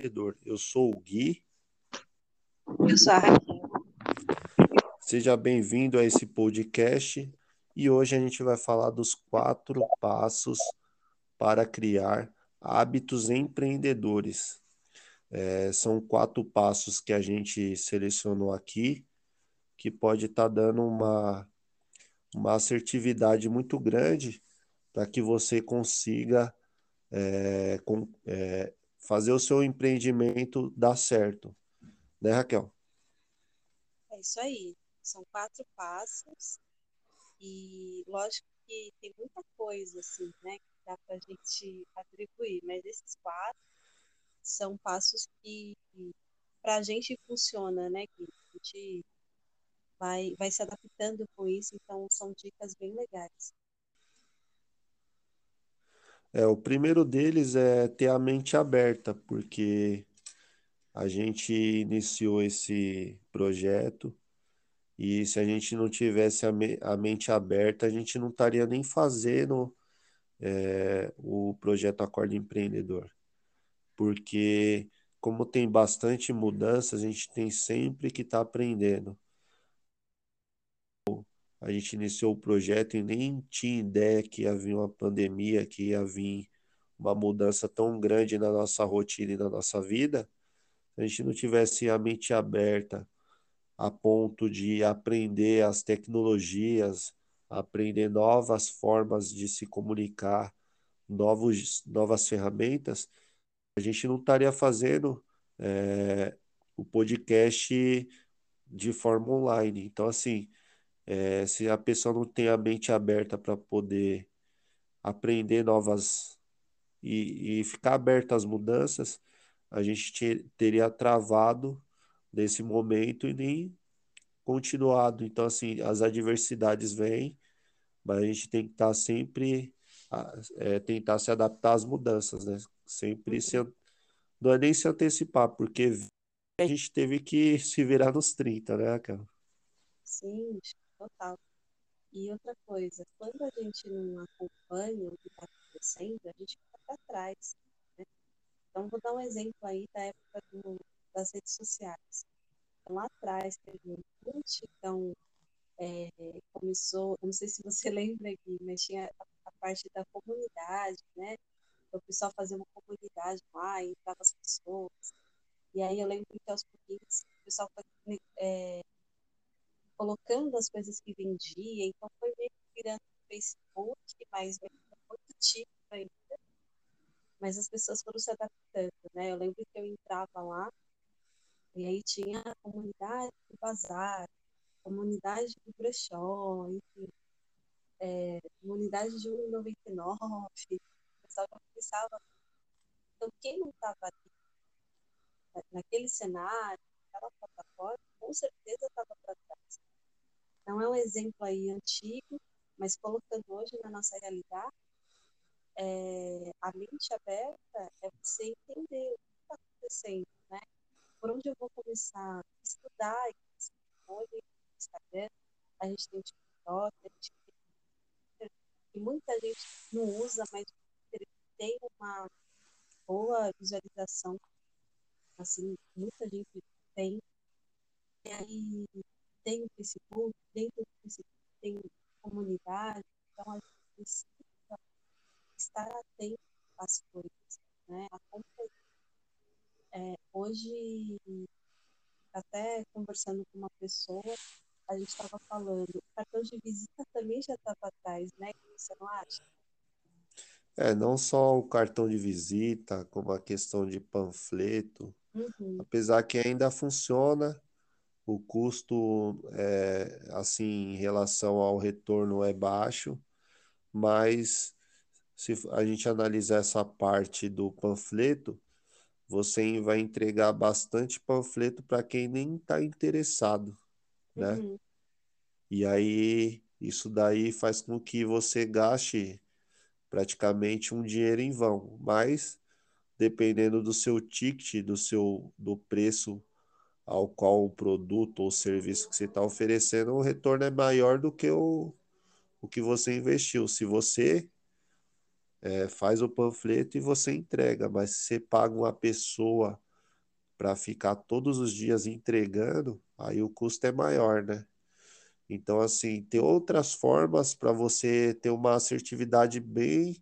empreendedor. Eu sou o Gui. Eu sou a Raquel. Seja bem-vindo a esse podcast e hoje a gente vai falar dos quatro passos para criar hábitos empreendedores. É, são quatro passos que a gente selecionou aqui, que pode estar tá dando uma, uma assertividade muito grande para que você consiga é, com, é, fazer o seu empreendimento dar certo. Né, Raquel? É isso aí. São quatro passos e lógico que tem muita coisa assim, né, que dá para a gente atribuir, mas esses quatro são passos que para a gente funciona, né, que a gente vai, vai se adaptando com isso, então são dicas bem legais. É, o primeiro deles é ter a mente aberta, porque a gente iniciou esse projeto e se a gente não tivesse a, me a mente aberta, a gente não estaria nem fazendo é, o projeto Acorda Empreendedor. Porque, como tem bastante mudança, a gente tem sempre que estar tá aprendendo. A gente iniciou o projeto e nem tinha ideia que havia uma pandemia, que ia vir uma mudança tão grande na nossa rotina e na nossa vida. Se a gente não tivesse a mente aberta a ponto de aprender as tecnologias, aprender novas formas de se comunicar, novos, novas ferramentas, a gente não estaria fazendo é, o podcast de forma online. Então, assim, é, se a pessoa não tem a mente aberta para poder aprender novas e, e, ficar aberta às mudanças, a gente te, teria travado nesse momento e nem continuado. Então, assim, as adversidades vêm, mas a gente tem que estar tá sempre, é, tentar se adaptar às mudanças, né? Sempre se, não é nem se antecipar, porque a gente teve que se virar nos 30, né, cara? Sim, total. E outra coisa, quando a gente não acompanha o que está acontecendo, a gente fica para trás. Né? Então, vou dar um exemplo aí da época do, das redes sociais. Então, lá atrás, teve um multidão, é, começou, não sei se você lembra aqui, mas tinha a, a parte da comunidade, né? O pessoal fazia uma comunidade lá, entrava as pessoas. E aí eu lembro que aos pouquinhos o pessoal foi é, colocando as coisas que vendia, então foi meio que virando Facebook, mas muito típico ainda. Mas as pessoas foram se adaptando, né? Eu lembro que eu entrava lá e aí tinha a comunidade do bazar, comunidade do brechó, enfim, é, comunidade de 1,99. O pessoal já pensava. Então, quem não estava ali, naquele cenário, naquela plataforma, com certeza estava para trás. Então, é um exemplo aí antigo, mas colocando hoje na nossa realidade, é, a mente aberta é você entender o que está acontecendo, né? Por onde eu vou começar a estudar? Hoje, no Instagram, a gente tem o TikTok, a gente tem que muita gente não usa, mas tem uma boa visualização, assim, muita gente tem. E aí, tem o Facebook, dentro do Facebook tem comunidade, então a gente precisa estar atento às coisas, né? É, hoje, até conversando com uma pessoa, a gente estava falando, o cartão de visita também já estava atrás, né? Você não acha? É, não só o cartão de visita, como a questão de panfleto, uhum. apesar que ainda funciona, o custo, é, assim, em relação ao retorno é baixo, mas se a gente analisar essa parte do panfleto, você vai entregar bastante panfleto para quem nem está interessado, né? Uhum. E aí, isso daí faz com que você gaste praticamente um dinheiro em vão, mas dependendo do seu ticket, do seu do preço ao qual o produto ou serviço que você está oferecendo, o retorno é maior do que o, o que você investiu. Se você é, faz o panfleto e você entrega, mas se você paga uma pessoa para ficar todos os dias entregando, aí o custo é maior, né? Então, assim, tem outras formas para você ter uma assertividade bem,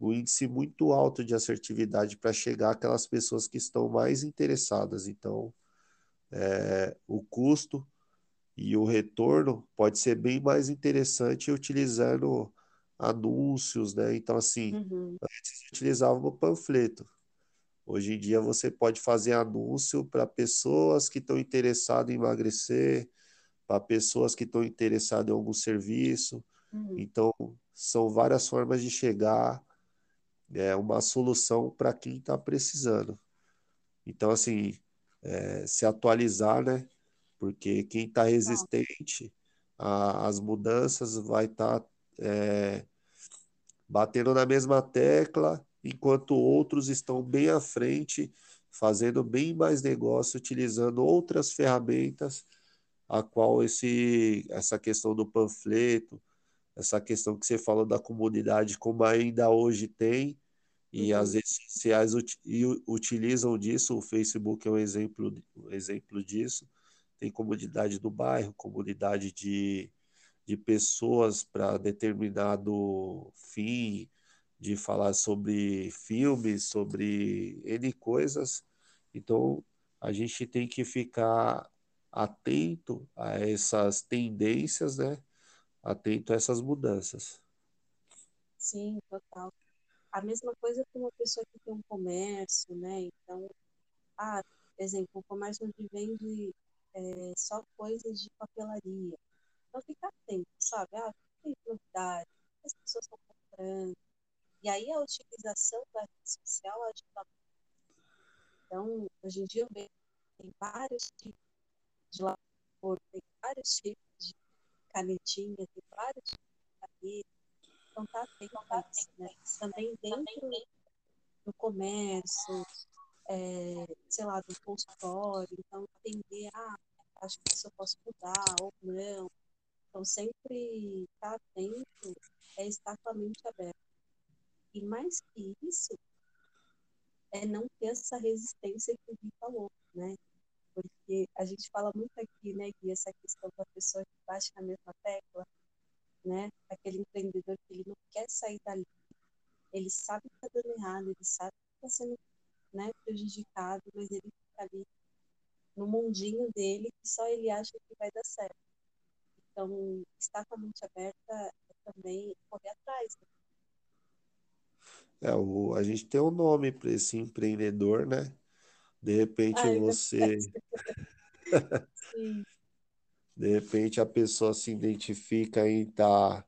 um índice muito alto de assertividade para chegar àquelas pessoas que estão mais interessadas. Então, é, o custo e o retorno pode ser bem mais interessante utilizando anúncios, né? Então, assim, Uhum, antes utilizava o panfleto. Hoje em dia você pode fazer anúncio para pessoas que estão interessadas em emagrecer, para pessoas que estão interessadas em algum serviço. uhum. Então, são várias formas de chegar é uma solução para quem está precisando. Então, assim, é, se atualizar, né? Porque quem está Tá. resistente às mudanças vai estar é, batendo na mesma tecla, enquanto outros estão bem à frente, fazendo bem mais negócio, utilizando outras ferramentas, a qual esse, essa questão do panfleto, essa questão que você falou da comunidade, como ainda hoje tem, e as Uhum, redes sociais ut- utilizam disso, o Facebook é um exemplo, um exemplo disso. Tem comunidade do bairro, comunidade de, de pessoas para determinado fim, de falar sobre filmes, sobre N coisas. Então, a gente tem que ficar atento a essas tendências, né? Atento a essas mudanças. sim, total. A mesma coisa com uma pessoa que tem um comércio, né? Então, ah, por exemplo, um comércio onde vende é, só coisas de papelaria. Então, fica atento, sabe? Ah, tem novidade, o que as pessoas estão comprando. E aí, a utilização da rede social ajuda. Então, hoje em dia, eu vejo tem vários tipos de labor, tem vários tipos de canetinha, tem vários tipos de caneta. Então, tá atento a isso, né? Também dentro do comércio, é, sei lá, do consultório, então entender, ah, acho que isso eu posso mudar ou não. Então sempre estar atento é estar com a mente aberta. E mais que isso, é não ter essa resistência que o Gui falou, né? Porque a gente fala muito aqui, né, Gui, essa questão da pessoa que bate na mesma tecla, né? Aquele empreendedor que ele não quer sair dali, ele sabe que está dando errado, ele sabe que está sendo né, prejudicado, mas ele fica ali no mundinho dele que só ele acha que vai dar certo. Então, estar com a mente aberta é também correr atrás. Né? É, o, a gente tem um nome para esse empreendedor, né? De repente Ah, é você. Sim. De repente a pessoa se identifica em estar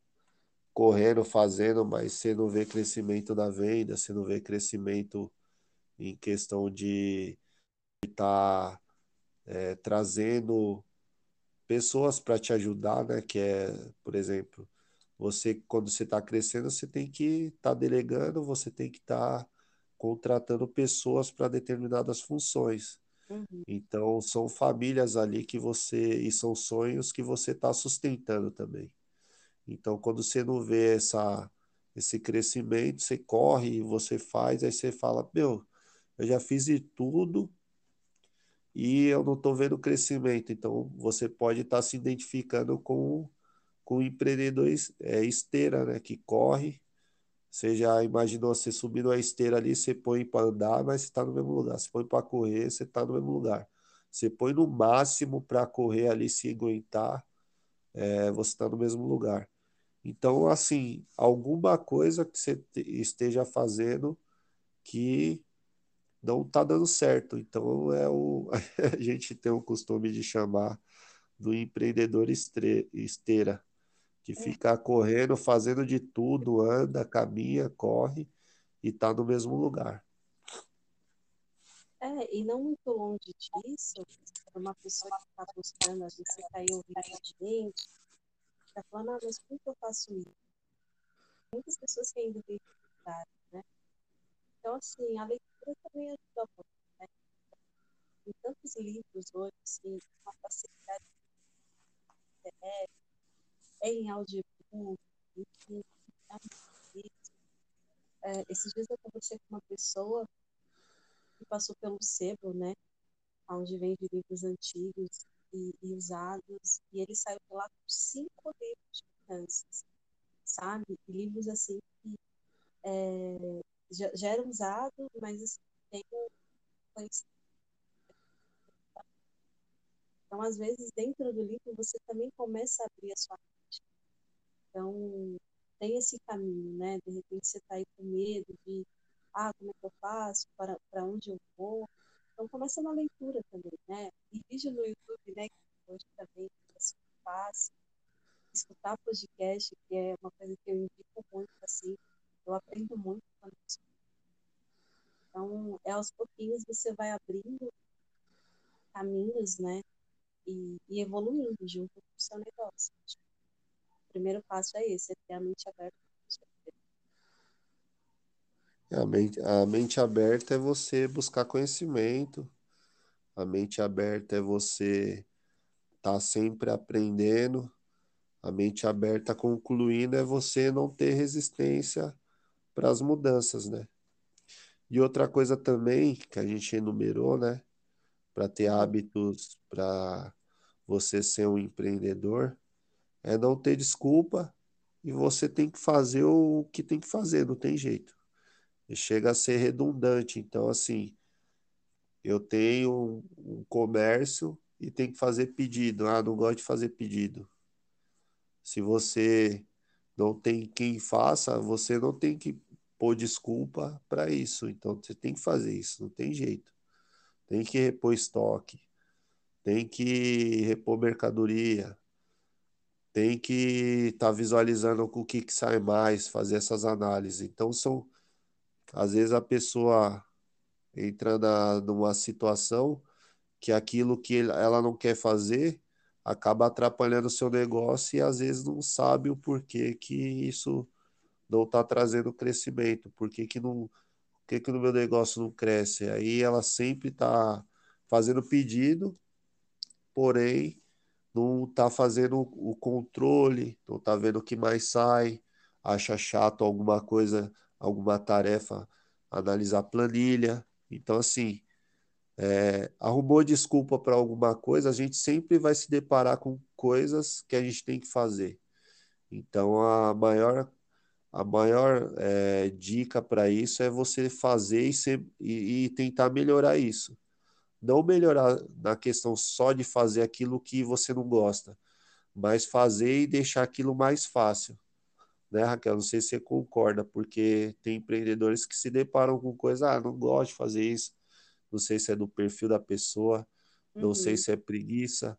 correndo, fazendo, mas você não vê crescimento da venda, você não vê crescimento em questão de estar é, trazendo pessoas para te ajudar, né? Que é, por exemplo, você quando você está crescendo, você tem que estar delegando, você tem que estar contratando pessoas para determinadas funções. Uhum, Então, são famílias ali que você, e são sonhos que você está sustentando também. Então, quando você não vê essa, esse crescimento, você corre você faz, aí você fala, meu, eu já fiz de tudo e eu não estou vendo crescimento. Então, você pode estar se identificando com, com o empreendedor é, esteira, né? Que corre. Você já imaginou você subindo a esteira ali, você põe para andar, mas você está no mesmo lugar. Você põe para correr, você está no mesmo lugar. Você põe no máximo para correr ali, se aguentar, é, você está no mesmo lugar. Então, assim, alguma coisa que você te- esteja fazendo que não está dando certo. Então, é o, a gente tem o costume de chamar do empreendedor esteira, que fica correndo, fazendo de tudo, anda, caminha, corre e está no mesmo lugar. É, e não muito longe disso, uma pessoa que está buscando, vezes você está aí ouvindo a gente, está falando, ah, mas como que eu faço isso? Muitas pessoas que ainda dificuldade, né? Então, assim, a leitura também ajuda muito, né? Tem tantos livros hoje, assim, uma facilidade de internet, em audiobook, enfim, é esses dias eu conversei com uma pessoa que passou pelo sebo, né? onde vende livros antigos e, e usados, e ele saiu de lá com cinco livros de finanças, sabe? Livros assim que é, já, já eram usados, mas assim, tem um conhecimento. Então, às vezes, dentro do livro, você também começa a abrir a sua. Então, tem esse caminho, né? De repente você está aí com medo de, ah, como é que eu faço? Para, para onde eu vou? Então, começa na leitura também, né? E vídeo no YouTube, né? Que hoje também é super fácil. Escutar podcast, que é uma coisa que eu indico muito, assim. Eu aprendo muito quando escuto. Então, é aos pouquinhos você vai abrindo caminhos, né? E, e evoluindo junto com o seu negócio. Primeiro passo é esse, é ter a mente aberta. A mente, a mente aberta é você buscar conhecimento, a mente aberta é você estar tá sempre aprendendo, a mente aberta concluindo é você não ter resistência para as mudanças, né? E outra coisa também que a gente enumerou, né? Para ter hábitos, para você ser um empreendedor, é não ter desculpa e você tem que fazer o que tem que fazer, não tem jeito. E chega a ser redundante. Então, assim, eu tenho um comércio e tem que fazer pedido. Ah, não gosto de fazer pedido. Se você não tem quem faça, você não tem que pôr desculpa para isso. Então, você tem que fazer isso, não tem jeito. Tem que repor estoque, tem que repor mercadoria, tem que estar tá visualizando o que, que sai mais, fazer essas análises. Então, são. Às vezes a pessoa entra na, numa situação que aquilo que ela não quer fazer acaba atrapalhando o seu negócio e às vezes não sabe o porquê que isso não está trazendo crescimento, por que, não. Que, que no meu negócio não cresce? Aí ela sempre está fazendo pedido, porém não está fazendo o controle, não está vendo o que mais sai, acha chato alguma coisa, alguma tarefa, analisar planilha. Então, assim, é, arrumou desculpa para alguma coisa, a gente sempre vai se deparar com coisas que a gente tem que fazer. Então, a maior, a maior é, dica para isso é você fazer e, ser, e, e tentar melhorar isso não melhorar na questão só de fazer aquilo que você não gosta, mas fazer e deixar aquilo mais fácil. Né, Raquel? Não sei se você concorda, porque tem empreendedores que se deparam com coisa, ah, não gosto de fazer isso, não sei se é do perfil da pessoa, não uhum. sei se é preguiça,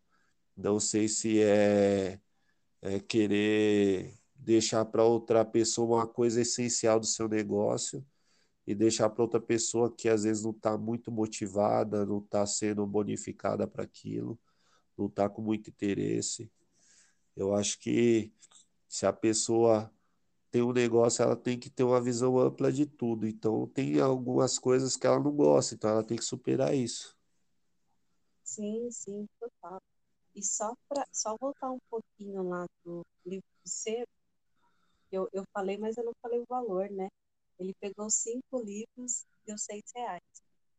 não sei se é, é querer deixar para outra pessoa uma coisa essencial do seu negócio e deixar para outra pessoa que às vezes não está muito motivada, não está sendo bonificada para aquilo, não está com muito interesse. Eu acho que se a pessoa tem um negócio, ela tem que ter uma visão ampla de tudo. Então, tem algumas coisas que ela não gosta, então ela tem que superar isso. Sim, sim, total. E só para só voltar um pouquinho lá do livro do ser, eu, eu falei, mas eu não falei o valor, né? Ele pegou cinco livros, deu seis reais.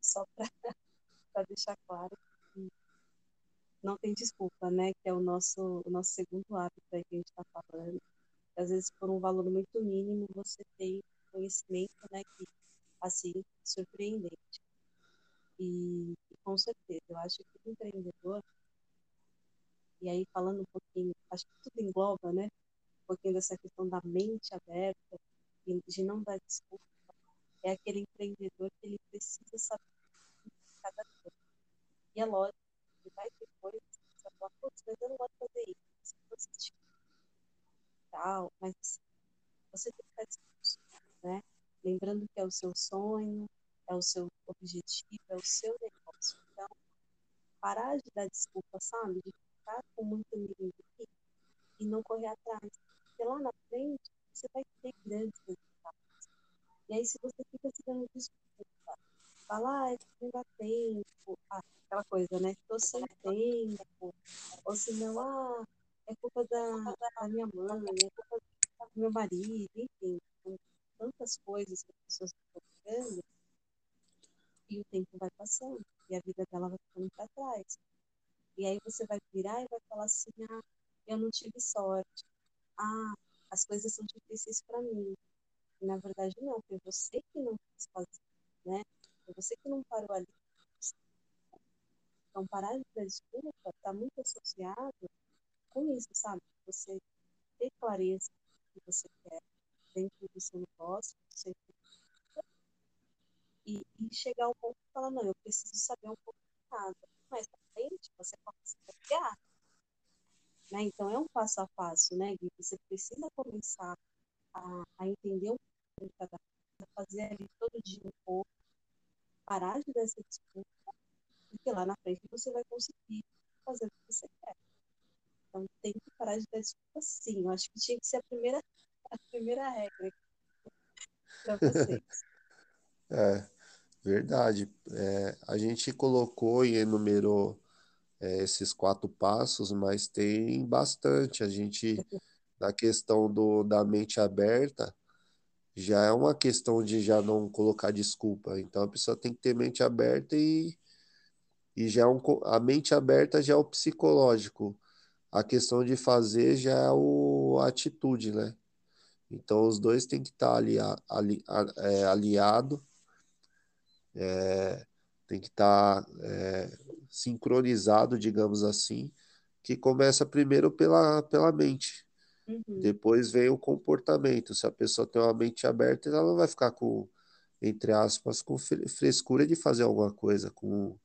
Só para deixar claro que não tem desculpa, né? Que é o nosso, o nosso segundo hábito aí que a gente está falando. Às vezes, por um valor muito mínimo, você tem conhecimento, né? Que, assim, surpreendente. E, e com certeza, eu acho que o empreendedor, e aí falando um pouquinho, acho que tudo engloba, né? Um pouquinho dessa questão da mente aberta, de não dar desculpa, é aquele empreendedor que ele precisa saber cada coisa. E é lógico, ele vai ter coisas que você fala, putz, mas eu não gosto de fazer isso, você tal, mas você tem que estar disposto, né? Lembrando que é o seu sonho, é o seu objetivo, é o seu negócio. Então, parar de dar desculpa, sabe? De ficar com muito medo e não correr atrás. Porque lá na frente, você vai ter grandes resultados. E aí, se você fica se dando desculpa, fala, ah, é não dá tempo, ah, aquela coisa, né? Estou sem tempo, ou se não, ah, é culpa da, da minha mãe, é culpa do meu marido, enfim, tantas coisas que as pessoas estão colocando. e o tempo vai passando e a vida dela vai ficando para trás. E aí você vai virar e vai falar assim: ah, eu não tive sorte. Ah, as coisas são difíceis para mim. Na verdade, não, foi você que não quis fazer, né? Foi você que não parou ali. Então, parar de dar desculpa está muito associado com isso, sabe? Você ter clareza do que você quer dentro do seu negócio, seu e, e chegar ao ponto de falar, não, eu preciso saber um pouco de nada. Mais pra frente, você começa a criar. Né? Então, é um passo a passo, né, Gui? Você precisa começar a, a entender pouco de cada coisa, fazer ali todo dia um pouco, parar de dar essa desculpa, porque lá na frente você vai conseguir fazer o que você quer. Então, tem que parar de dar desculpa sim. Eu acho que tinha que ser a primeira, a primeira regra para vocês. É, verdade. É, a gente colocou e enumerou é, esses quatro passos, mas tem bastante. A gente, na questão do, da mente aberta, já é uma questão de já não colocar desculpa. Então a pessoa tem que ter mente aberta e, e já é um, a mente aberta já é o psicológico. A questão de fazer já é o, a atitude, né? Então os dois têm que estar ali, ali, é, aliado é, tem que estar é, sincronizado, digamos assim, que começa primeiro pela, pela mente. Uhum. Depois vem o comportamento. Se a pessoa tem uma mente aberta, ela não vai ficar com, entre aspas, com frescura de fazer alguma coisa, com,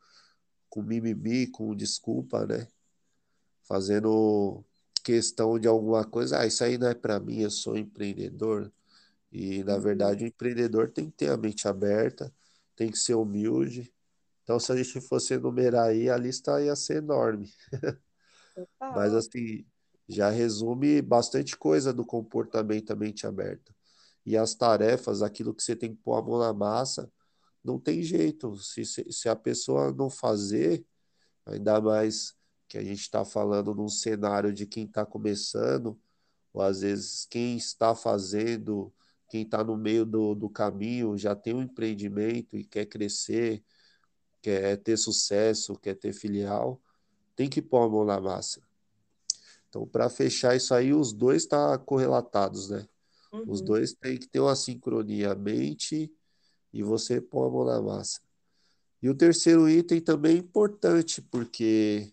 com mimimi, com desculpa, né? Fazendo questão de alguma coisa. Ah, isso aí não é para mim, eu sou empreendedor. E, na Uhum. verdade, o empreendedor tem que ter a mente aberta, tem que ser humilde. Então, se a gente fosse enumerar aí, a lista ia ser enorme. Mas, assim, já resume bastante coisa do comportamento da mente aberta. E as tarefas, aquilo que você tem que pôr a mão na massa, não tem jeito. Se, se, se a pessoa não fazer, ainda mais que a gente está falando num cenário de quem está começando, ou às vezes quem está fazendo, quem está no meio do, do caminho, já tem um empreendimento e quer crescer, quer ter sucesso, quer ter filial, tem que pôr a mão na massa. Então, para fechar isso aí, os dois estão tá correlatados, né? Os Uhum. dois têm que ter uma sincronia, mente e você pôr a mão na massa. E o terceiro item também é importante, porque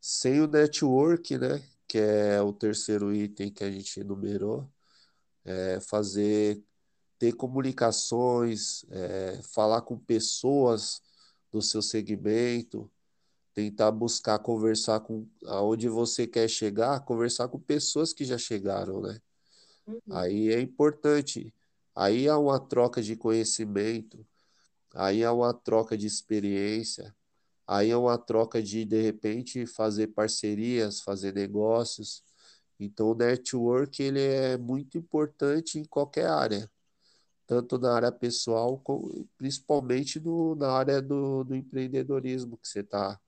sem o network, né, que é o terceiro item que a gente enumerou, é fazer, ter comunicações, é, falar com pessoas do seu segmento, tentar buscar conversar com aonde você quer chegar, conversar com pessoas que já chegaram, né? Uhum. Aí é importante. Aí há uma troca de conhecimento, aí há uma troca de experiência, aí é uma troca de, de repente, fazer parcerias, fazer negócios. Então, o network ele é muito importante em qualquer área, tanto na área pessoal, como, principalmente no, na área do, do empreendedorismo, que você está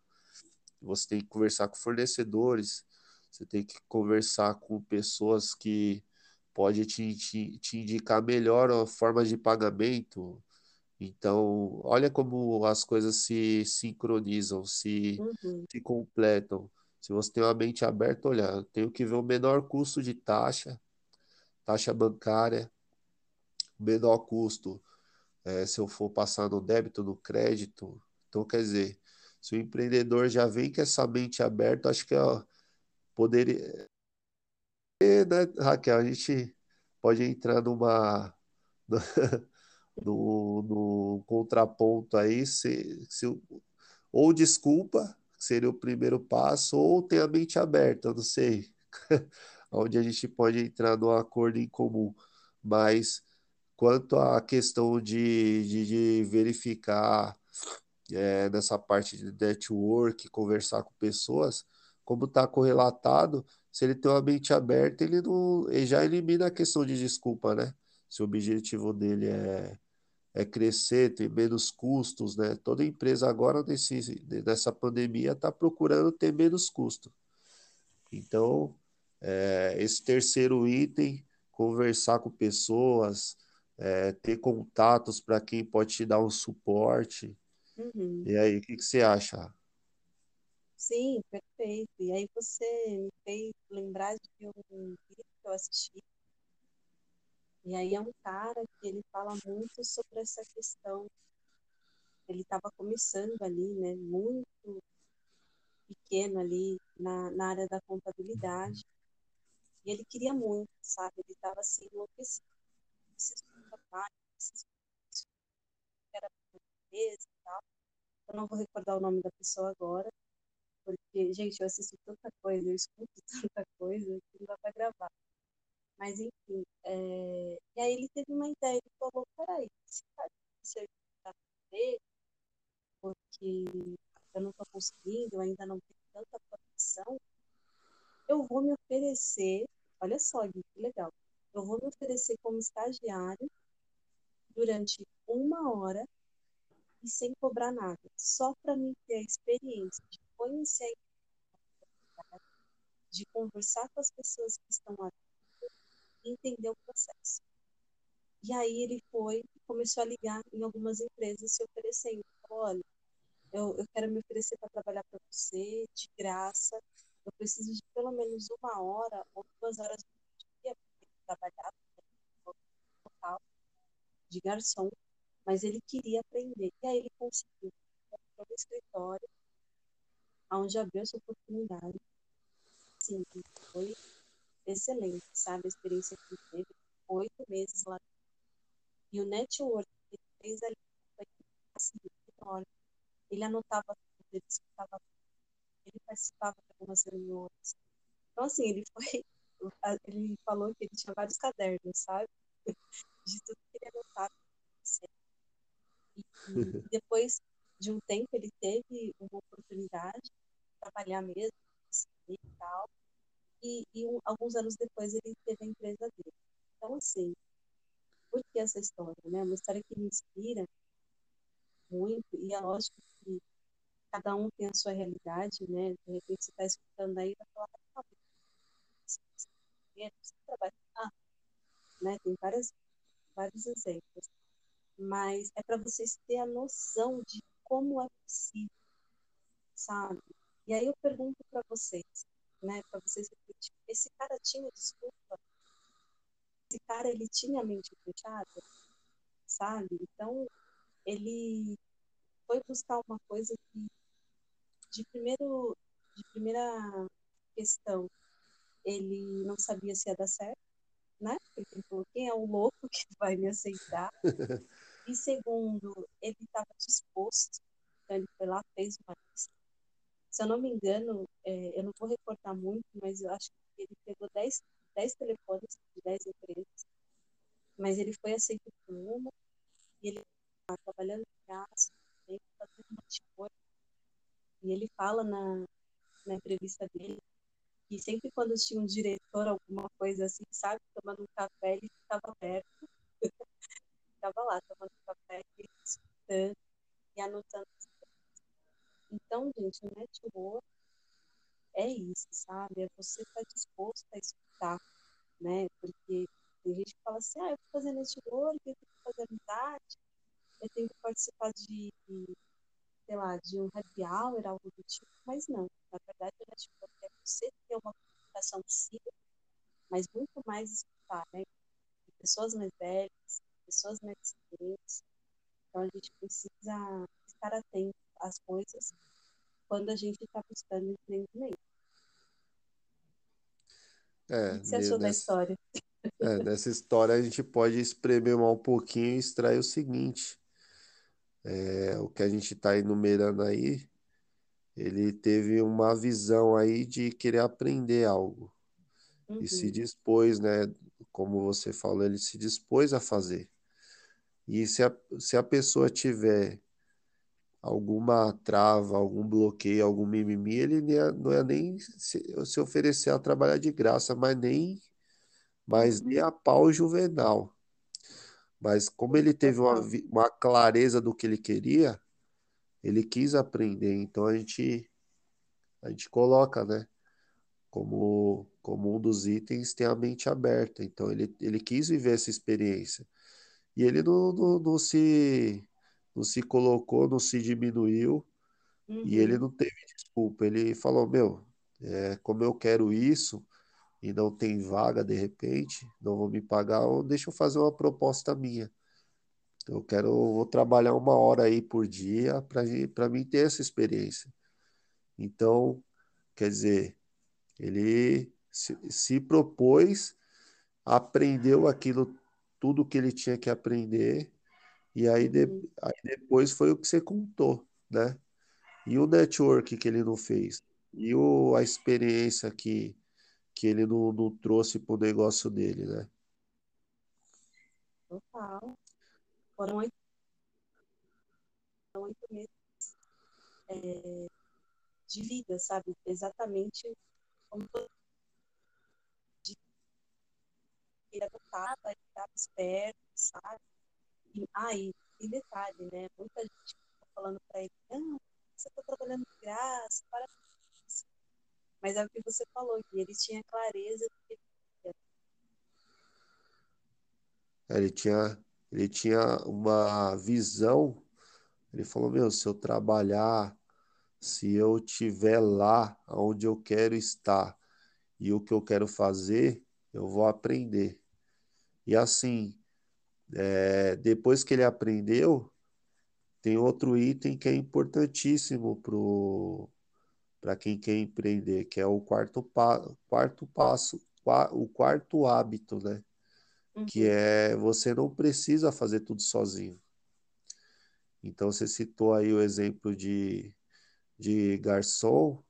você tem que conversar com fornecedores, você tem que conversar com pessoas que podem te, te, te indicar melhor a forma de pagamento. Então, olha como as coisas se sincronizam, se, Uhum. se completam. Se você tem uma mente aberta, olha, eu tenho que ver o menor custo de taxa, taxa bancária, menor custo é, se eu for passar no débito, no crédito. Então, quer dizer, se o empreendedor já vem com essa mente aberta, acho que ó, poderia, né, Raquel, a gente pode entrar numa no, no contraponto aí, se, se, ou desculpa, seria o primeiro passo, ou ter a mente aberta, não sei, onde a gente pode entrar num acordo em comum, mas quanto à questão de, de, de verificar é, nessa parte de network, conversar com pessoas, como está correlatado, se ele tem uma mente aberta, ele, não, ele já elimina a questão de desculpa, né? Se o objetivo dele é, é crescer, ter menos custos, né? Toda empresa agora, nesse, nessa pandemia, está procurando ter menos custo. Então, é, esse terceiro item, conversar com pessoas, é, ter contatos para quem pode te dar um suporte, Uhum. E aí, o que que você acha? Sim, perfeito. E aí você me fez lembrar de um vídeo que eu assisti. E aí é um cara que ele fala muito sobre essa questão. Ele estava começando ali, né? Muito pequeno ali na, na área da contabilidade. E ele queria muito, sabe? Ele estava assim, enlouquecido. Preciso trabalho, era e tal. Eu não vou recordar o nome da pessoa agora, porque, gente, eu assisto tanta coisa, eu escuto tanta coisa, que não dá para gravar. Mas, enfim, é... e aí ele teve uma ideia, ele falou, peraí, se fazer, porque eu não estou conseguindo, eu ainda não tenho tanta produção, eu vou me oferecer, olha só, Gui, que legal, eu vou me oferecer como estagiário durante uma hora e sem cobrar nada, só para mim ter a experiência de conhecer a de conversar com as pessoas que estão ali e entender o processo. E aí ele foi e começou a ligar em algumas empresas se oferecendo. Olha, eu, eu quero me oferecer para trabalhar para você de graça. Eu preciso de pelo menos uma hora ou duas horas por dia para trabalhar de garçom, mas ele queria aprender. E aí ele conseguiu. No escritório, onde abriu essa oportunidade. Sim, foi excelente, sabe? A experiência que ele teve, oito meses lá. E o network que ele fez ali foi assim, enorme. Ele anotava tudo, ele escutava ele participava de algumas reuniões. Então, assim, ele foi. Ele falou que ele tinha vários cadernos, sabe? De tudo que ele anotava. E depois de um tempo, ele teve uma oportunidade de trabalhar mesmo, e tal. E, e um, alguns anos depois, ele teve a empresa dele. Então, assim, por que essa história? Né? Uma história que me inspira muito, e é lógico que cada um tem a sua realidade, né? De repente você está escutando aí vai falar, ah, você trabalha, né? Tem várias, vários exemplos. Mas é para vocês terem a noção de como é possível, sabe? E aí eu pergunto para vocês, né? Para vocês esse cara tinha desculpa? Esse cara, ele tinha a mente fechada? Sabe? Então, ele foi buscar uma coisa que de primeiro de primeira questão ele não sabia se ia dar certo né? Ele falou quem é o louco que vai me aceitar? E segundo ele estava disposto então ele foi lá fez uma lista. Se eu não me engano é, eu não vou recortar muito mas eu acho que ele pegou 10, 10 telefones de 10 empresas mas ele foi aceito por uma e ele estava trabalhando em casa fazendo uma network e ele fala na, na entrevista dele que sempre quando tinha um diretor, alguma coisa assim, sabe, tomando um café, ele ficava perto, ficava lá tomando café, escutando e anotando as coisas. Então, gente, o network é isso, sabe? É você estar tá disposto a escutar, né? Porque tem gente que fala assim, ah, eu vou fazer network, eu tenho que fazer amizade, eu tenho que participar de sei lá, de um happy hour, algo do tipo, mas não. Na verdade, o network é você ter uma comunicação possível, mas muito mais escutar, né? Pessoas mais velhas, pessoas mais experientes. Então, a gente precisa estar atento às coisas quando a gente está buscando empreendimento. É, o que você achou nessa, da história? É, nessa história a gente pode espremer um pouquinho e extrair o seguinte. É, o que a gente está enumerando aí, ele teve uma visão aí de querer aprender algo e se Uhum, dispôs, né? Como você falou, ele se dispôs a fazer. E se a, se a pessoa tiver alguma trava, algum bloqueio, algum mimimi, ele não ia, não ia nem se, se oferecer a trabalhar de graça, mas nem, mas nem uhum, a pau juvenal. Mas como ele teve uma, vi- uma clareza do que ele queria, ele quis aprender. Então a gente, a gente coloca, né? Como, como um dos itens tem a mente aberta. Então ele, ele quis viver essa experiência. E ele não, não, não se não se colocou, não se diminuiu, uhum. e ele não teve desculpa. Ele falou: Meu, é, como eu quero isso e não tem vaga de repente, não vou me pagar, deixa eu fazer uma proposta minha. Eu quero, vou trabalhar uma hora aí por dia para mim ter essa experiência. Então, quer dizer, ele se, se propôs, aprendeu aquilo, tudo que ele tinha que aprender, e aí, de, Uhum. aí depois foi o que você contou, né? E o network que ele não fez? E o, a experiência que, que ele não, não trouxe para o negócio dele, né? Total. Foram oito, oito meses é, de vida, sabe? Exatamente como ele adotava, ele estava esperto, sabe? E ah, e detalhe, né? Muita gente tá falando para ele, não, você está trabalhando de graça, para. Mas é o que você falou, que ele tinha clareza do que ele Ele tinha, ele tinha uma visão. Ele falou: Meu, se eu trabalhar, se eu estiver lá onde eu quero estar e o que eu quero fazer, eu vou aprender. E assim, é, depois que ele aprendeu, tem outro item que é importantíssimo para quem quer empreender, que é o quarto, pa, quarto passo, o quarto hábito, né? Uhum. Que é você não precisa fazer tudo sozinho. Então você citou aí o exemplo de, de garçom,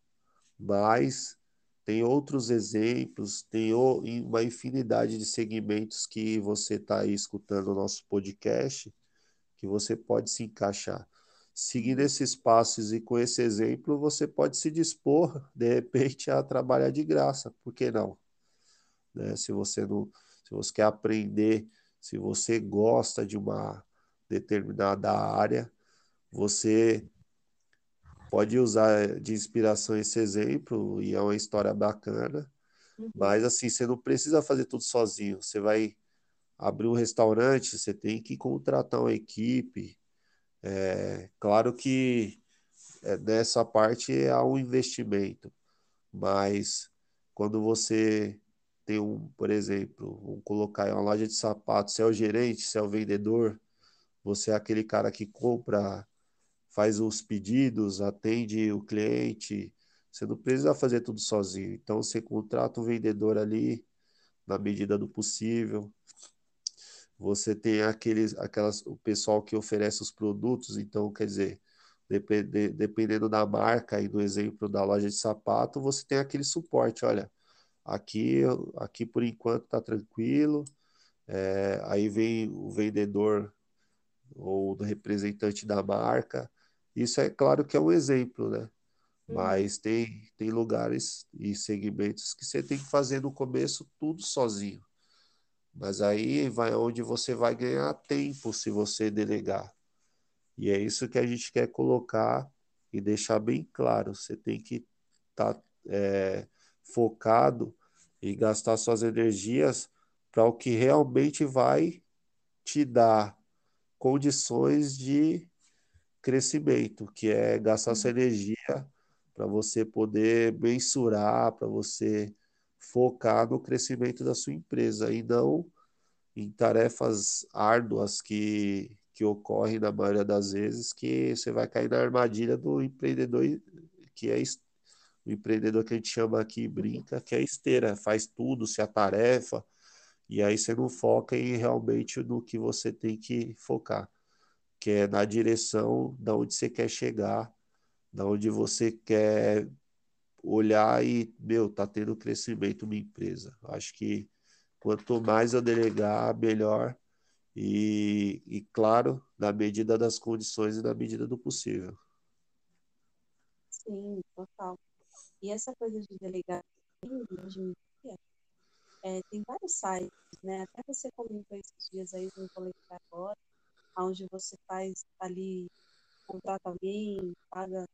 mas tem outros exemplos, tem uma infinidade de segmentos que você está aí escutando o nosso podcast, que você pode se encaixar. Seguindo esses passos e com esse exemplo, você pode se dispor, de repente, a trabalhar de graça, por que não? Né? Se você não, se você quer aprender, se você gosta de uma determinada área, você pode usar de inspiração esse exemplo e é uma história bacana. Uhum. Mas assim, você não precisa fazer tudo sozinho. Você vai abrir um restaurante, você tem que contratar uma equipe. É, claro que é, nessa parte há um investimento, mas quando você tem um, por exemplo, vamos colocar uma loja de sapatos, você é o gerente, você é o vendedor, você é aquele cara que compra faz os pedidos, atende o cliente. Você não precisa fazer tudo sozinho. Então você contrata um vendedor ali na medida do possível. Você tem aqueles, aquelas, o pessoal que oferece os produtos, então quer dizer, depende, dependendo da marca e do exemplo da loja de sapato, você tem aquele suporte. Olha, aqui, aqui por enquanto está tranquilo. É, aí vem o vendedor ou do representante da marca isso é claro que é um exemplo, né? Uhum. Mas tem, tem lugares e segmentos que você tem que fazer no começo tudo sozinho. Mas aí vai onde você vai ganhar tempo se você delegar. E é isso que a gente quer colocar e deixar bem claro. Você tem que estar tá, é, focado e gastar suas energias para o que realmente vai te dar condições de crescimento, que é gastar sua uhum. energia para você poder mensurar, para você focar no crescimento da sua empresa e não em tarefas árduas que, que ocorrem na maioria das vezes, que você vai cair na armadilha do empreendedor que é o empreendedor que a gente chama aqui brinca, que é esteira, faz tudo, se atarefa, e aí você não foca em realmente no que você tem que focar que é na direção da onde você quer chegar, da onde você quer olhar e, meu, tá tendo crescimento minha empresa. Acho que quanto mais eu delegar, melhor. E, e claro, na medida das condições e na medida do possível. Sim, total. E essa coisa de delegar hoje em dia, é, tem vários sites, né? Até você comentou esses dias aí, não vou lembrar agora, onde você faz ali, contrata alguém, paga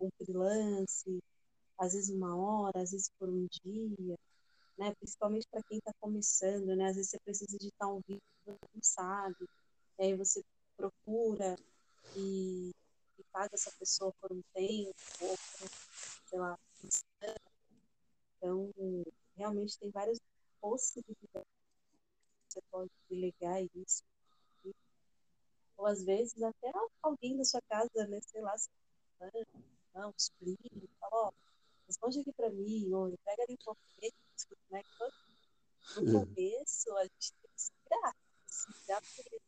um freelance, às vezes uma hora, às vezes por um dia, né? Principalmente para quem está começando, né? Às vezes você precisa editar um vídeo, você não sabe, aí você procura e, e paga essa pessoa por um tempo, ou por, sei lá, então realmente tem várias possibilidades você pode delegar isso. Ou às vezes até alguém da sua casa, né, sei lá, não, os primos, fala, ó, responde aqui para mim, pega ali um pouco né? No hum. começo, a gente tem que se virar, se virar mesmo.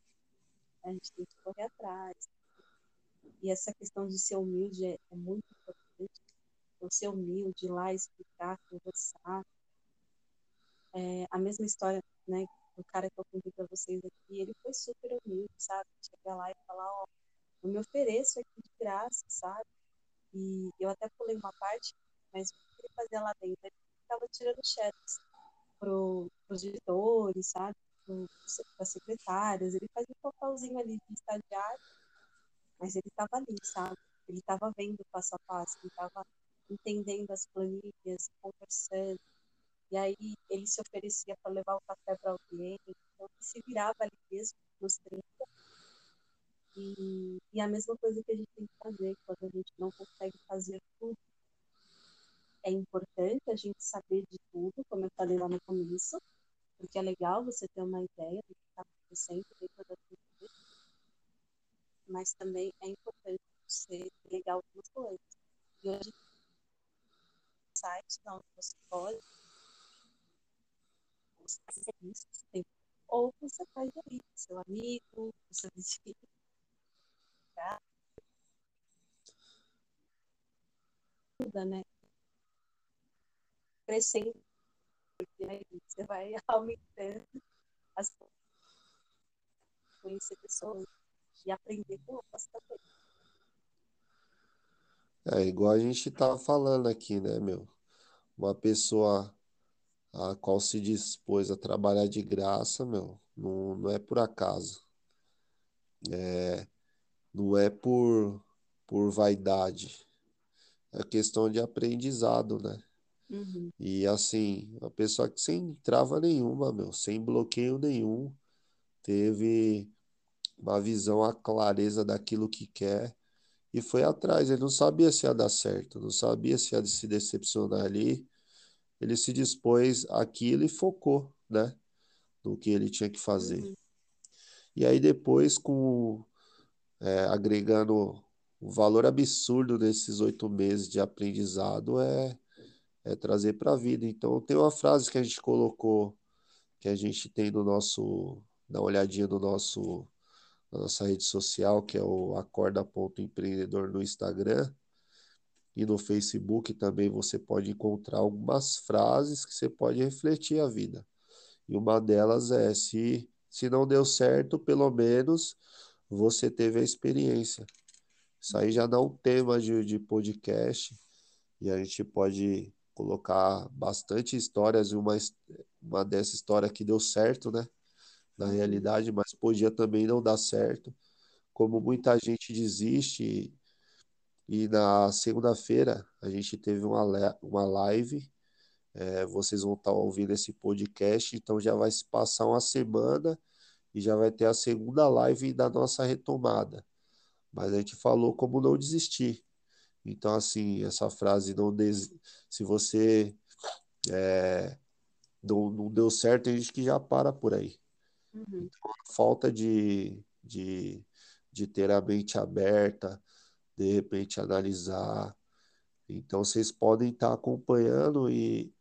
A gente tem que correr atrás. E essa questão de ser humilde é, é muito importante. Então, ser humilde, ir lá explicar, conversar. É, a mesma história, né, o cara que eu contei para vocês aqui, ele foi super humilde, sabe? Chegar lá e falar, ó, eu me ofereço aqui de graça, sabe? E eu até pulei uma parte, mas o que ele fazia lá dentro? Ele ficava tirando cheques para os diretores, sabe? Para as secretárias. Ele fazia um papelzinho ali de estagiário, mas ele estava ali, sabe? Ele estava vendo passo a passo, ele estava entendendo as planilhas, conversando. E aí ele se oferecia para levar o café para alguém, então ele se virava ali mesmo nos 30. E, e a mesma coisa que a gente tem que fazer quando a gente não consegue fazer tudo. É importante a gente saber de tudo, como eu falei lá no começo, porque é legal você ter uma ideia do que está acontecendo dentro da sua vida, mas também é importante você delegar algumas coisas. E hoje, sites onde você pode serviços tem. Ou você faz ali, seu amigo, seu vizinho. Tá? Né? Crescendo, aí você vai aumentando as conhecer pessoas e aprender com elas também. É igual a gente tava falando aqui, né, meu? Uma pessoa a qual se dispôs a trabalhar de graça, meu, não, não é por acaso. É, não é por, por vaidade. É questão de aprendizado, né? Uhum. E assim, a pessoa que sem trava nenhuma, meu, sem bloqueio nenhum, teve uma visão, a clareza daquilo que quer e foi atrás. Ele não sabia se ia dar certo, não sabia se ia se decepcionar ali, ele se dispôs àquilo e focou, né, no que ele tinha que fazer. Uhum. E aí depois, com é, agregando o valor absurdo desses oito meses de aprendizado, é, é trazer para a vida. Então, tem uma frase que a gente colocou, que a gente tem no nosso, dá uma olhadinha no nosso, na nossa rede social, que é o acorda.empreendedor no Instagram, e no Facebook também você pode encontrar algumas frases que você pode refletir a vida. E uma delas é: se, se não deu certo, pelo menos você teve a experiência. Isso aí já dá um tema de, de podcast e a gente pode colocar bastante histórias e uma, uma dessa história que deu certo, né? Na realidade, mas podia também não dar certo. Como muita gente desiste e na segunda-feira a gente teve uma, uma live. É, vocês vão estar ouvindo esse podcast, então já vai se passar uma semana e já vai ter a segunda live da nossa retomada. Mas a gente falou como não desistir. Então, assim, essa frase, não des... se você é, não, não deu certo, tem gente que já para por aí. Uhum. Então, a falta de, de, de ter a mente aberta, de repente analisar. Então vocês podem estar acompanhando e,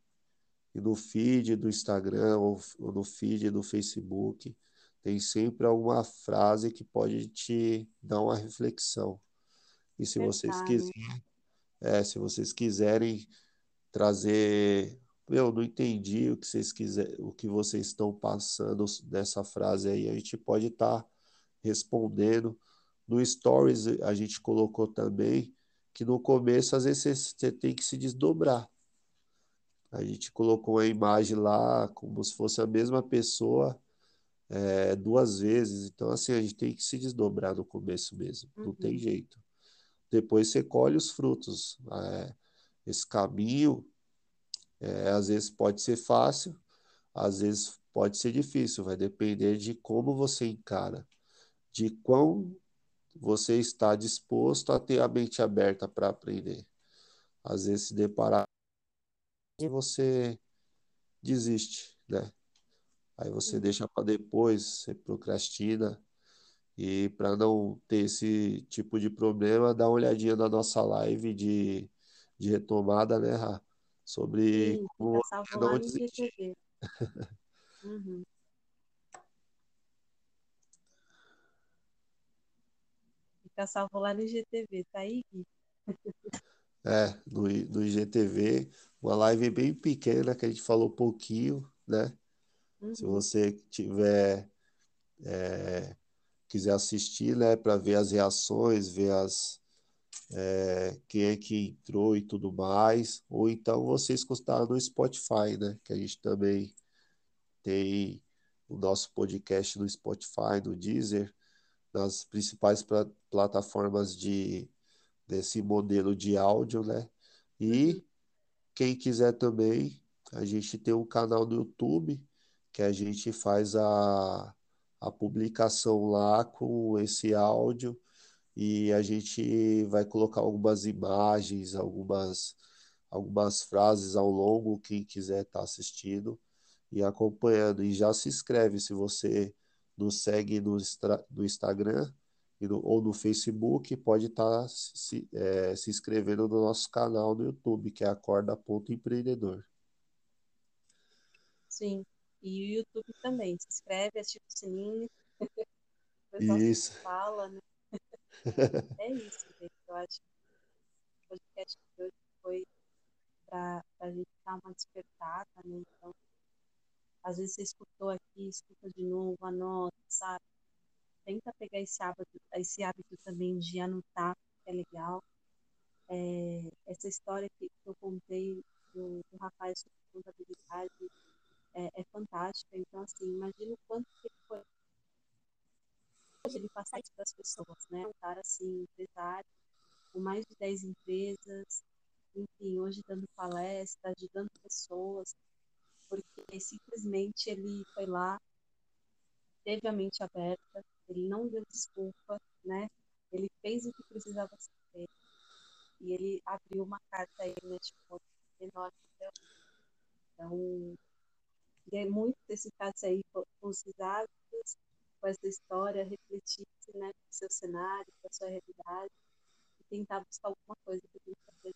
e no feed do Instagram ou, ou, no feed do Facebook tem sempre alguma frase que pode te dar uma reflexão. E se vocês quiserem, é, se vocês quiserem trazer, eu não entendi o que vocês quiser, o que vocês estão passando nessa frase aí, a gente pode estar tá respondendo no Stories a gente colocou também que no começo às vezes você tem que se desdobrar. A gente colocou a imagem lá como se fosse a mesma pessoa é, duas vezes. Então, assim, a gente tem que se desdobrar no começo mesmo. Uhum. Não tem jeito. Depois você colhe os frutos. É, esse caminho, é, às vezes pode ser fácil, às vezes pode ser difícil. Vai depender de como você encara, de quão você está disposto a ter a mente aberta para aprender. Às vezes se deparar e você desiste, né? Aí você deixa para depois, você procrastina. E para não ter esse tipo de problema, dá uma olhadinha na nossa live de, de retomada, né, Rá? Sobre Sim, como fica salvo não lá no desistir. IGTV. Uhum. Fica salvo lá no IGTV, tá aí, Gui? É, no, no IGTV, uma live bem pequena que a gente falou pouquinho, né? Se Uhum. você tiver, é, quiser assistir, né, para ver as reações, ver as, é, quem é que entrou e tudo mais, ou então você escutar no Spotify, né? Que a gente também tem o nosso podcast no Spotify, no Deezer, nas principais pla- plataformas de desse modelo de áudio, né? E quem quiser também, a gente tem um canal no YouTube que a gente faz a, a publicação lá com esse áudio e a gente vai colocar algumas imagens, algumas, algumas frases ao longo, quem quiser estar assistindo e acompanhando. E já se inscreve se você nos segue no, no Instagram no- ou no Facebook, pode estar se, é, se inscrevendo no nosso canal no YouTube, que é Acorda.empreendedor. Sim. E o YouTube também. Se inscreve, ativa o sininho. Isso. fala, né? É isso, gente. Eu acho que o podcast de hoje foi para a gente dar uma despertada, né? Então, às vezes você escutou aqui, escuta de novo, anota, sabe? Tenta pegar esse hábito, esse hábito também de anotar, que é legal. É, essa história que eu contei do, do rapaz sobre contabilidade é, é fantástica. Então, assim, imagina o quanto que ele foi ele passar isso para as pessoas, né? Um cara, assim, empresário, com mais de 10 empresas, enfim, hoje dando palestra, ajudando pessoas, porque simplesmente ele foi lá, teve a mente aberta, ele não deu desculpa, né? Ele fez o que precisava ser feito e ele abriu uma carta aí no network enorme. Então, queria muito desse caso aí com os hábitos, com essa história, refletisse né, no seu cenário, com a sua realidade, e tentar buscar alguma coisa que tem que fazer.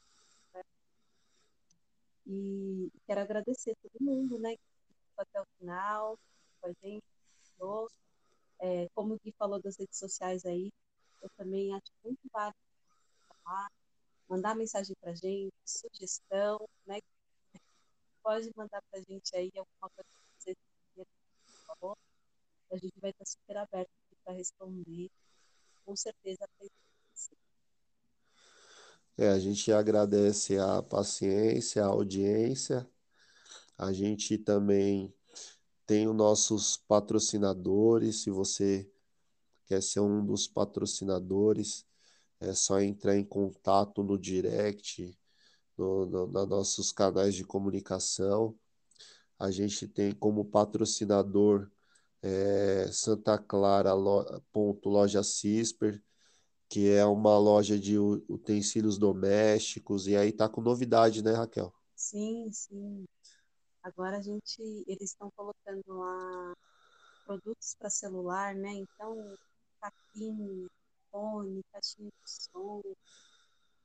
E quero agradecer a todo mundo, né, que ficou até o final, com a gente. É, como o Gui falou das redes sociais aí, eu também acho muito válido falar, mandar mensagem para gente, sugestão, né? Pode mandar para a gente aí alguma coisa que você falou. A gente vai estar super aberto para responder. Com certeza. É, a gente agradece a paciência, a audiência. A gente também tem os nossos patrocinadores. Se você quer ser um dos patrocinadores, é só entrar em contato no direct, no, no, nos nossos canais de comunicação. A gente tem como patrocinador é, Santa Clara lo, ponto loja Cisper, que é uma loja de utensílios domésticos, e aí tá com novidade, né, Raquel? Sim, sim. Agora a gente, eles estão colocando lá produtos para celular, né? Então, capinha, fone, caixinha de som,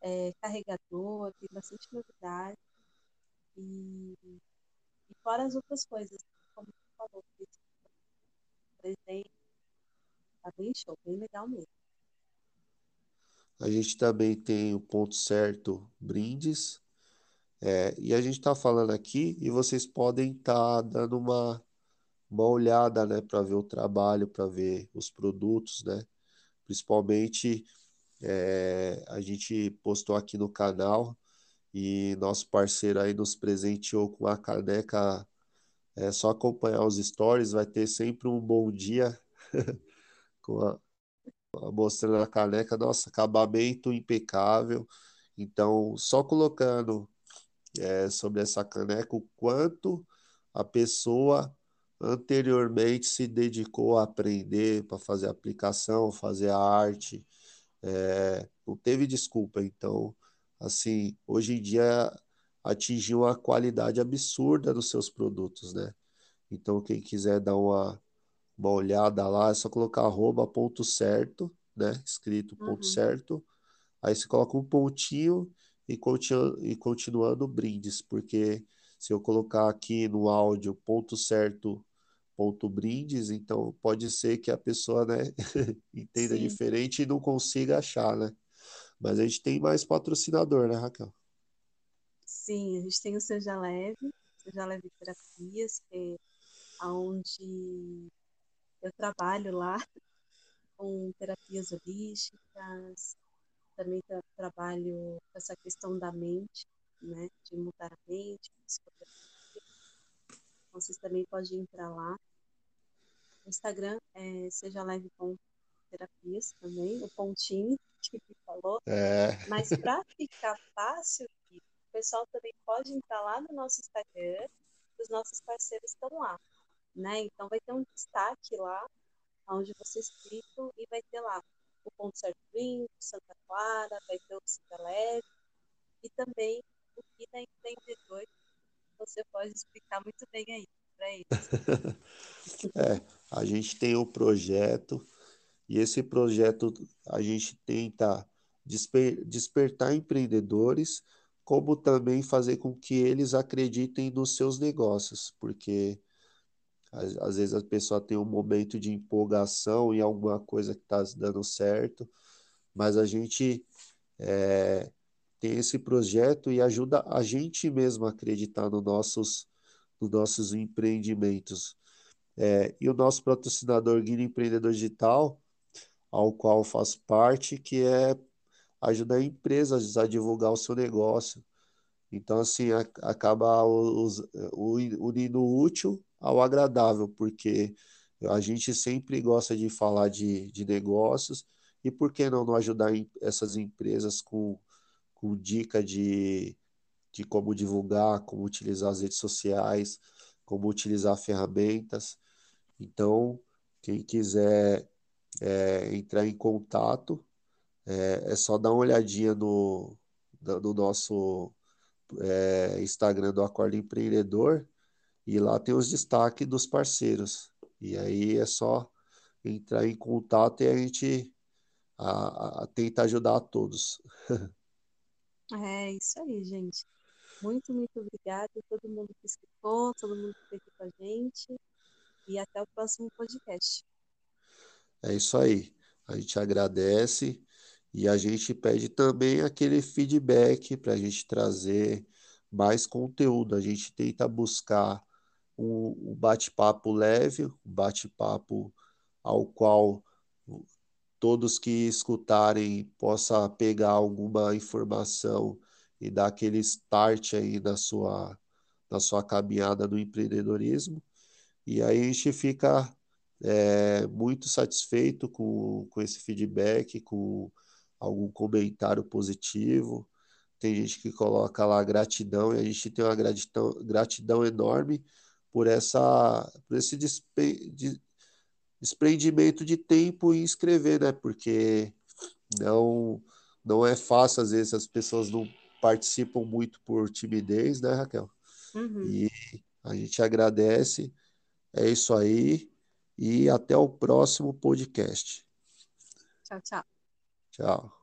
é, carregador, tem bastante novidade. E, e fora as outras coisas, como você falou, presente, tá bem show, bem legal mesmo. A gente também tem o ponto certo brindes. É, e a gente está falando aqui e vocês podem estar tá dando uma, uma olhada, né, para ver o trabalho, para ver os produtos, né? Principalmente é, a gente postou aqui no canal e nosso parceiro aí nos presenteou com a caneca. É só acompanhar os stories, vai ter sempre um bom dia com a, mostrando a caneca. Nossa, acabamento impecável. Então, só colocando é, sobre essa caneca o quanto a pessoa anteriormente se dedicou a aprender para fazer aplicação, fazer a arte. É, não teve desculpa. Então, assim, hoje em dia atingiu uma qualidade absurda dos seus produtos, né? Então, quem quiser dar uma, uma olhada lá, é só colocar arroba ponto certo, né? Escrito ponto Uhum. certo. Aí você coloca um pontinho e, continu, e continuando brindes, porque se eu colocar aqui no áudio ponto certo brindes, então pode ser que a pessoa, né, entenda Sim, diferente e não consiga achar, né? Mas a gente tem mais patrocinador, né, Raquel? sim, a gente tem o Seja Leve, Seja Leve Terapias, que é onde eu trabalho lá com terapias holísticas, também tra trabalho com essa questão da mente, né, de mudar a mente, psicoterapia. Então, vocês também podem entrar lá. O Instagram é seja leve com terapias também, o pontinho que falou. É, Mas para ficar fácil, o pessoal também pode entrar lá no nosso Instagram, os nossos parceiros estão lá, né? Então vai ter um destaque lá, onde vocês clicam e vai ter lá o Ponto Certo Santa Clara, vai ter o Cita Leve e também o Vida Empreendedor, você pode explicar muito bem aí para eles. é, a gente tem o projeto e esse projeto a gente tenta desper despertar empreendedores, como também fazer com que eles acreditem nos seus negócios, porque às, vezes a pessoa tem um momento de empolgação em alguma coisa que está dando certo, mas a gente é, tem esse projeto e ajuda a gente mesmo a acreditar nos nossos, nos nossos empreendimentos. É, e o nosso patrocinador Guia Empreendedor Digital, ao qual faço parte, que é ajudar empresas a divulgar o seu negócio. Então, assim, a, acaba os, unindo o útil ao agradável, porque a gente sempre gosta de falar de, de negócios, e por que não, não ajudar essas empresas com, com dica de, de como divulgar, como utilizar as redes sociais, como utilizar ferramentas. Então, quem quiser é, entrar em contato, é, é, só dar uma olhadinha no, no nosso é, Instagram do Acordo Empreendedor e lá tem os destaques dos parceiros. E aí é só entrar em contato e a gente a, a, tenta ajudar a todos. É isso aí, gente. Muito, muito obrigada a todo mundo que escutou, todo mundo que esteve com a gente. E até o próximo podcast. É isso aí. A gente agradece e a gente pede também aquele feedback para a gente trazer mais conteúdo. A gente tenta buscar um, um bate-papo leve, um bate-papo ao qual todos que escutarem possa pegar alguma informação e dar aquele start aí na sua, na sua caminhada no empreendedorismo. E aí a gente fica é, muito satisfeito com, com esse feedback, com algum comentário positivo. Tem gente que coloca lá gratidão e a gente tem uma gratidão, gratidão enorme por, essa, por esse despe, de, desprendimento de tempo em escrever, né? Porque não, não é fácil, às vezes as pessoas não participam muito por timidez, né, Raquel? Uhum. E a gente agradece. É isso aí. E até o próximo podcast. Tchau, tchau. Tchau.